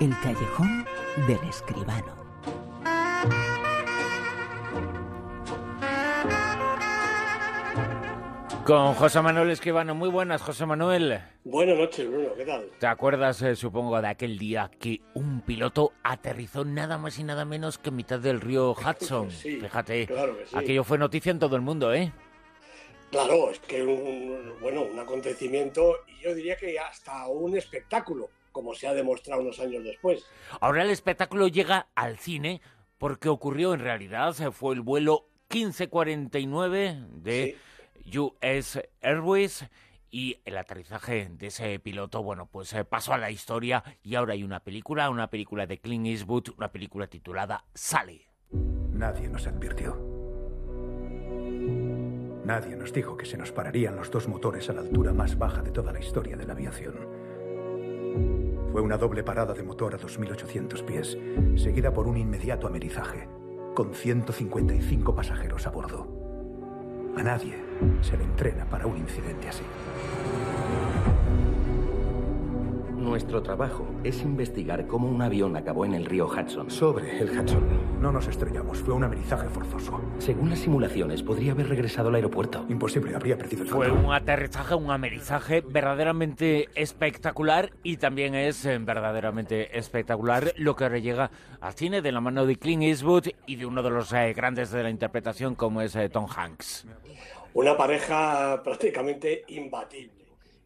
El callejón del escribano. Con José Manuel Escribano. Muy buenas, José Manuel. Buenas noches, Bruno. ¿Qué tal? ¿Te acuerdas, eh, supongo, de aquel día que un piloto aterrizó nada más y nada menos que en mitad del río Hudson? Sí, Fíjate, claro que sí. aquello fue noticia en todo el mundo, ¿eh? Claro, es que un, bueno, un acontecimiento y yo diría que hasta un espectáculo, como se ha demostrado unos años después. Ahora el espectáculo llega al cine porque ocurrió en realidad, fue el vuelo 1549 de US Airways y el aterrizaje de ese piloto, bueno, pues eh, pasó a la historia y ahora hay una película, una película de Clint Eastwood, una película titulada Sally. Nadie nos advirtió. Nadie nos dijo que se nos pararían los dos motores a la altura más baja de toda la historia de la aviación. Fue una doble parada de motor a 2.800 pies, seguida por un inmediato amerizaje, con 155 pasajeros a bordo. A nadie se le entrena para un incidente así. Nuestro trabajo es investigar cómo un avión acabó en el río Hudson. Sobre el Hudson. No nos estrellamos, fue un amerizaje forzoso. Según las simulaciones, podría haber regresado al aeropuerto. Imposible, habría perdido el Fue control. un aterrizaje, un amerizaje verdaderamente espectacular y también es eh, verdaderamente espectacular lo que ahora llega al cine de la mano de Clint Eastwood y de uno de los eh, grandes de la interpretación como es eh, Tom Hanks. Una pareja prácticamente imbatible.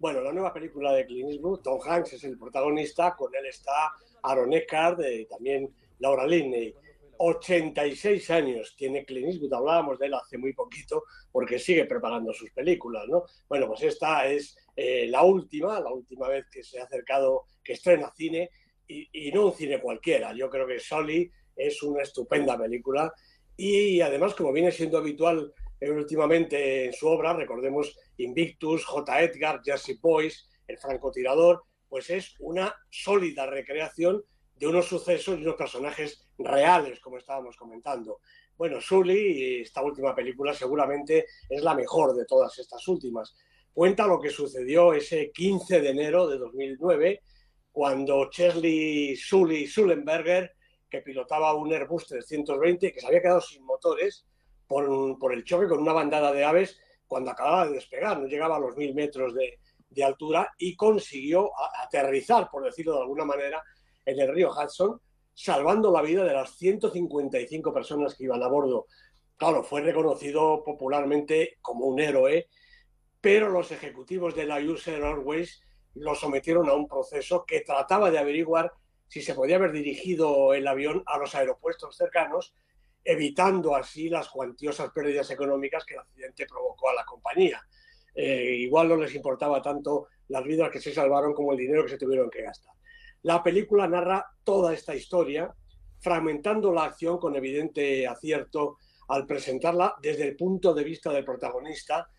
Bueno, la nueva película de Clint Eastwood, Tom Hanks es el protagonista, con él está Aaron Eckhart, y también Laura Linney. 86 años tiene Clint Eastwood, hablábamos de él hace muy poquito, porque sigue preparando sus películas, ¿no? Bueno, pues esta es eh, la última, la última vez que se ha acercado, que estrena cine, y, y no un cine cualquiera. Yo creo que Sully es una estupenda película, y además, como viene siendo habitual eh, últimamente en su obra, recordemos Invictus, J. Edgar, Jersey Boys, El francotirador, pues es una sólida recreación de unos sucesos y unos personajes reales, como estábamos comentando. Bueno, Sully, esta última película seguramente es la mejor de todas estas últimas. Cuenta lo que sucedió ese 15 de enero de 2009, cuando Chesley Sully Sullenberger, que pilotaba un Airbus 320, que se había quedado sin motores por, por el choque con una bandada de aves cuando acababa de despegar, no llegaba a los mil metros de, de altura y consiguió a- aterrizar, por decirlo de alguna manera, en el río Hudson, salvando la vida de las 155 personas que iban a bordo. Claro, fue reconocido popularmente como un héroe, pero los ejecutivos de la US Airways lo sometieron a un proceso que trataba de averiguar si se podía haber dirigido el avión a los aeropuertos cercanos, evitando así las cuantiosas pérdidas económicas que el accidente provocó a la compañía. Eh, igual no les importaba tanto las vidas que se salvaron como el dinero que se tuvieron que gastar. La película narra toda esta historia, fragmentando la acción con evidente acierto al presentarla desde el punto de vista del protagonista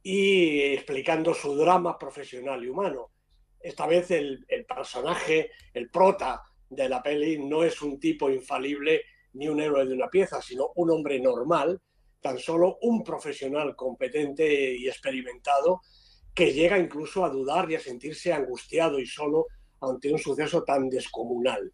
y explicando su drama profesional y humano. Esta vez el, el personaje, el prota de la peli, no es un tipo infalible ni un héroe de una pieza, sino un hombre normal, tan solo un profesional competente y experimentado que llega incluso a dudar y a sentirse angustiado y solo ante un suceso tan descomunal.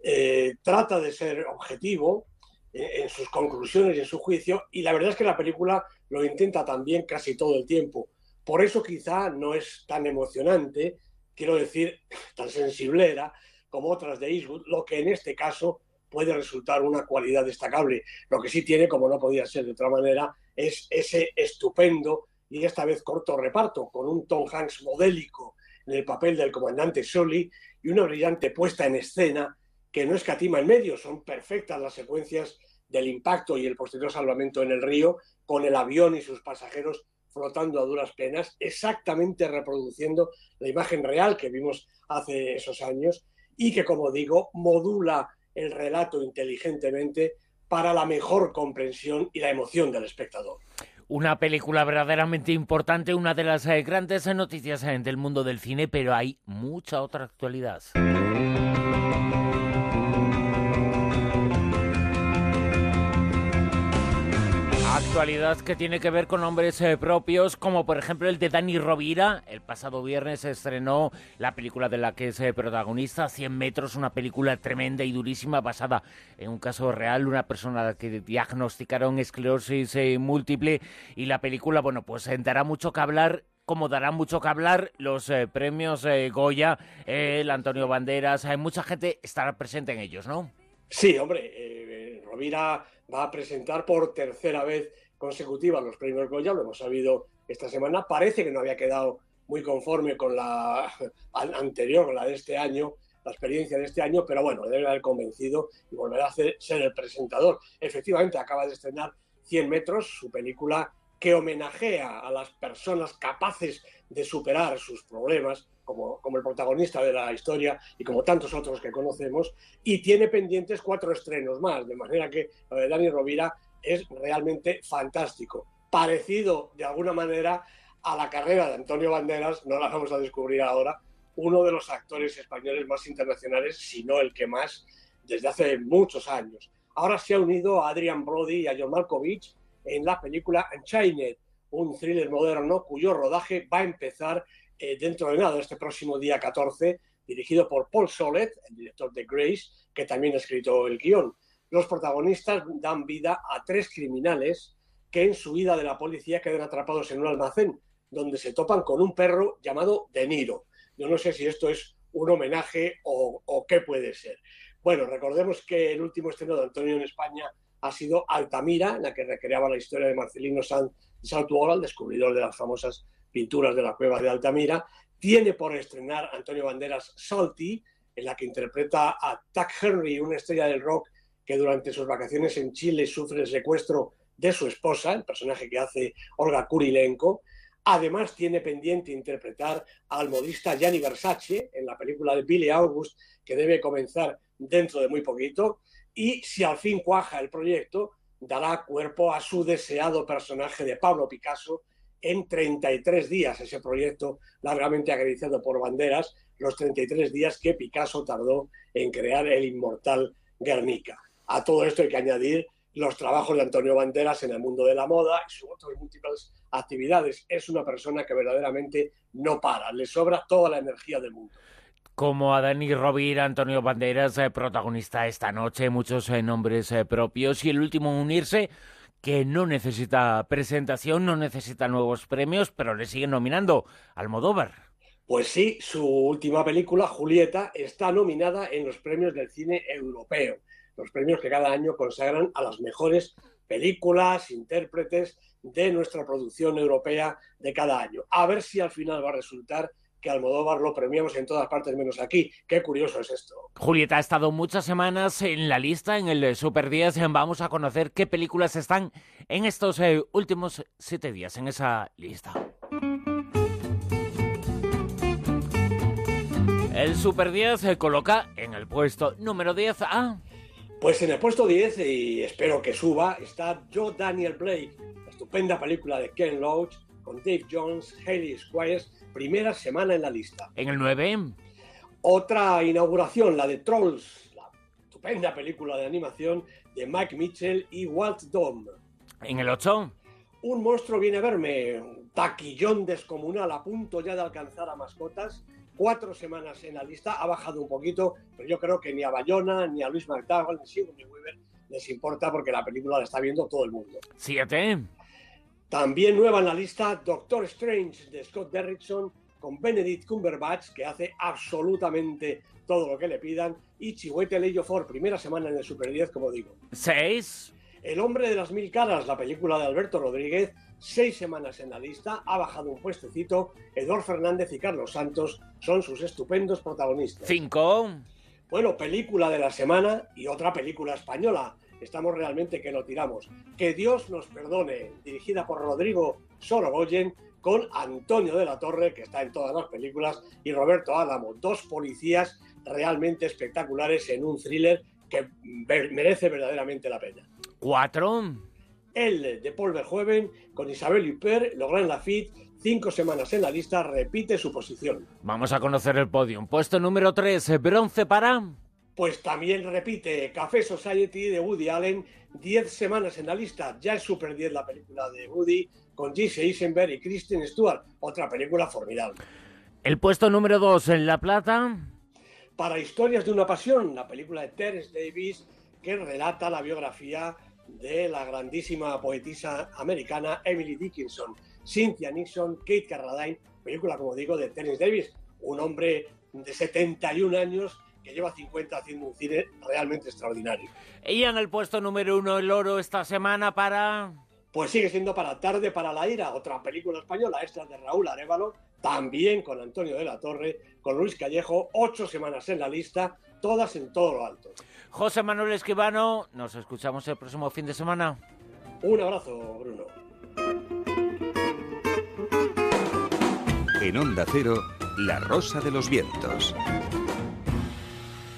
Eh, trata de ser objetivo eh, en sus conclusiones y en su juicio, y la verdad es que la película lo intenta también casi todo el tiempo. Por eso quizá no es tan emocionante, quiero decir, tan sensiblera como otras de Eastwood, lo que en este caso puede resultar una cualidad destacable. Lo que sí tiene, como no podía ser de otra manera, es ese estupendo y esta vez corto reparto, con un Tom Hanks modélico en el papel del comandante Sully y una brillante puesta en escena que no escatima en medio. Son perfectas las secuencias del impacto y el posterior salvamento en el río, con el avión y sus pasajeros flotando a duras penas, exactamente reproduciendo la imagen real que vimos hace esos años y que, como digo, modula el relato inteligentemente para la mejor comprensión y la emoción del espectador. Una película verdaderamente importante, una de las eh, grandes noticias eh, del mundo del cine, pero hay mucha otra actualidad. Actualidad que tiene que ver con nombres eh, propios, como por ejemplo el de Dani Rovira. El pasado viernes estrenó la película de la que es eh, protagonista, 100 metros, una película tremenda y durísima basada en un caso real, una persona que diagnosticaron esclerosis eh, múltiple y la película, bueno, pues dará mucho que hablar como dará mucho que hablar los premios Goya, el Antonio Banderas, hay mucha gente estará presente en ellos, ¿no? Sí, hombre, Rovira va a presentar por tercera vez consecutiva los premios Goya, lo hemos sabido esta semana. Parece que no había quedado muy conforme con la anterior, con la de este año, la experiencia de este año, pero bueno, debe haber convencido y volverá a ser el presentador. Efectivamente, acaba de estrenar 100 metros, su película que homenajea a las personas capaces de superar sus problemas, como, el protagonista de la historia y como tantos otros que conocemos, y tiene pendientes cuatro estrenos más, de manera que lo de Dani Rovira es realmente fantástico. Parecido de alguna manera a la carrera de Antonio Banderas, no la vamos a descubrir ahora, uno de los actores españoles más internacionales, si no el que más, desde hace muchos años. Ahora se ha unido a Adrian Brody y a John Malkovich en la película Unchained, un thriller moderno cuyo rodaje va a empezar eh, dentro de nada, este próximo día 14, dirigido por Paul Solet, el director de Grace, que también ha escrito el guion. Los protagonistas dan vida a tres criminales que en su vida de la policía quedan atrapados en un almacén, donde se topan con un perro llamado De Niro. Yo no sé si esto es un homenaje o, o qué puede ser. Bueno, recordemos que el último estreno de Antonio en España ha sido Altamira, en la que recreaba la historia de Marcelino Sanz Saltuola, el descubridor de las famosas pinturas de la cueva de Altamira. Tiene por estrenar Antonio Banderas Salty, en la que interpreta a Tuck Henry, una estrella del rock que durante sus vacaciones en Chile sufre el secuestro de su esposa, el personaje que hace Olga Kurilenko. Además, tiene pendiente interpretar al modista Gianni Versace en la película de Billy August, que debe comenzar dentro de muy poquito y si al fin cuaja el proyecto, dará cuerpo a su deseado personaje de Pablo Picasso en 33 días, ese proyecto largamente acariciado por banderas, los 33 días que Picasso tardó en crear el inmortal Guernica. A todo esto hay que añadir los trabajos de Antonio Banderas en el mundo de la moda y sus otras múltiples actividades. Es una persona que verdaderamente no para, le sobra toda la energía del mundo como a Dani Rovira, Antonio Banderas, eh, protagonista esta noche, muchos eh, nombres eh, propios y el último unirse que no necesita presentación, no necesita nuevos premios, pero le siguen nominando Almodóvar. Pues sí, su última película, Julieta, está nominada en los premios del cine europeo, los premios que cada año consagran a las mejores películas, intérpretes de nuestra producción europea de cada año. A ver si al final va a resultar que Almodóvar lo premiamos en todas partes menos aquí. Qué curioso es esto. Julieta ha estado muchas semanas en la lista, en el Super 10. Vamos a conocer qué películas están en estos eh, últimos siete días en esa lista. El Super 10 se coloca en el puesto número 10 a... Pues en el puesto 10, y espero que suba, está Joe Daniel Blake, la estupenda película de Ken Loach, con Dave Jones, Haley Squires primera semana en la lista. En el 9. Otra inauguración, la de Trolls, la estupenda película de animación de Mike Mitchell y Walt Dom. En el 8. Un monstruo viene a verme, un taquillón descomunal a punto ya de alcanzar a mascotas. Cuatro semanas en la lista, ha bajado un poquito, pero yo creo que ni a Bayona, ni a Luis McDowell, ni a Sigourney Weaver les importa porque la película la está viendo todo el mundo. Siete. También nueva en la lista Doctor Strange de Scott Derrickson con Benedict Cumberbatch, que hace absolutamente todo lo que le pidan, y Chihuahua for primera semana en el Super 10, como digo. Seis. El hombre de las mil caras, la película de Alberto Rodríguez, seis semanas en la lista, ha bajado un puestecito. Eduardo Fernández y Carlos Santos son sus estupendos protagonistas. Cinco. Bueno, película de la semana y otra película española estamos realmente que lo tiramos. Que Dios nos perdone, dirigida por Rodrigo Sorogoyen, con Antonio de la Torre, que está en todas las películas, y Roberto Álamo, dos policías realmente espectaculares en un thriller que merece verdaderamente la pena. Cuatro. El de Paul Verhoeven, con Isabel Huppert, Logran Lafitte, cinco semanas en la lista, repite su posición. Vamos a conocer el podio. Puesto número 3, bronce para... Pues también repite Café Society de Woody Allen, 10 semanas en la lista, ya es Super 10 la película de Woody, con Jesse Eisenberg y Kristen Stewart, otra película formidable. El puesto número 2 en La Plata. Para Historias de una Pasión, la película de Terence Davis, que relata la biografía de la grandísima poetisa americana Emily Dickinson, Cynthia Nixon, Kate Carradine, película, como digo, de Terence Davis, un hombre de 71 años que lleva 50 haciendo un cine realmente extraordinario. Y en el puesto número uno el oro esta semana para... Pues sigue siendo para Tarde para la Ira, otra película española, esta de Raúl Arevalo, también con Antonio de la Torre, con Luis Callejo, ocho semanas en la lista, todas en todo lo alto. José Manuel Esquivano, nos escuchamos el próximo fin de semana. Un abrazo, Bruno. En Onda Cero, La Rosa de los Vientos.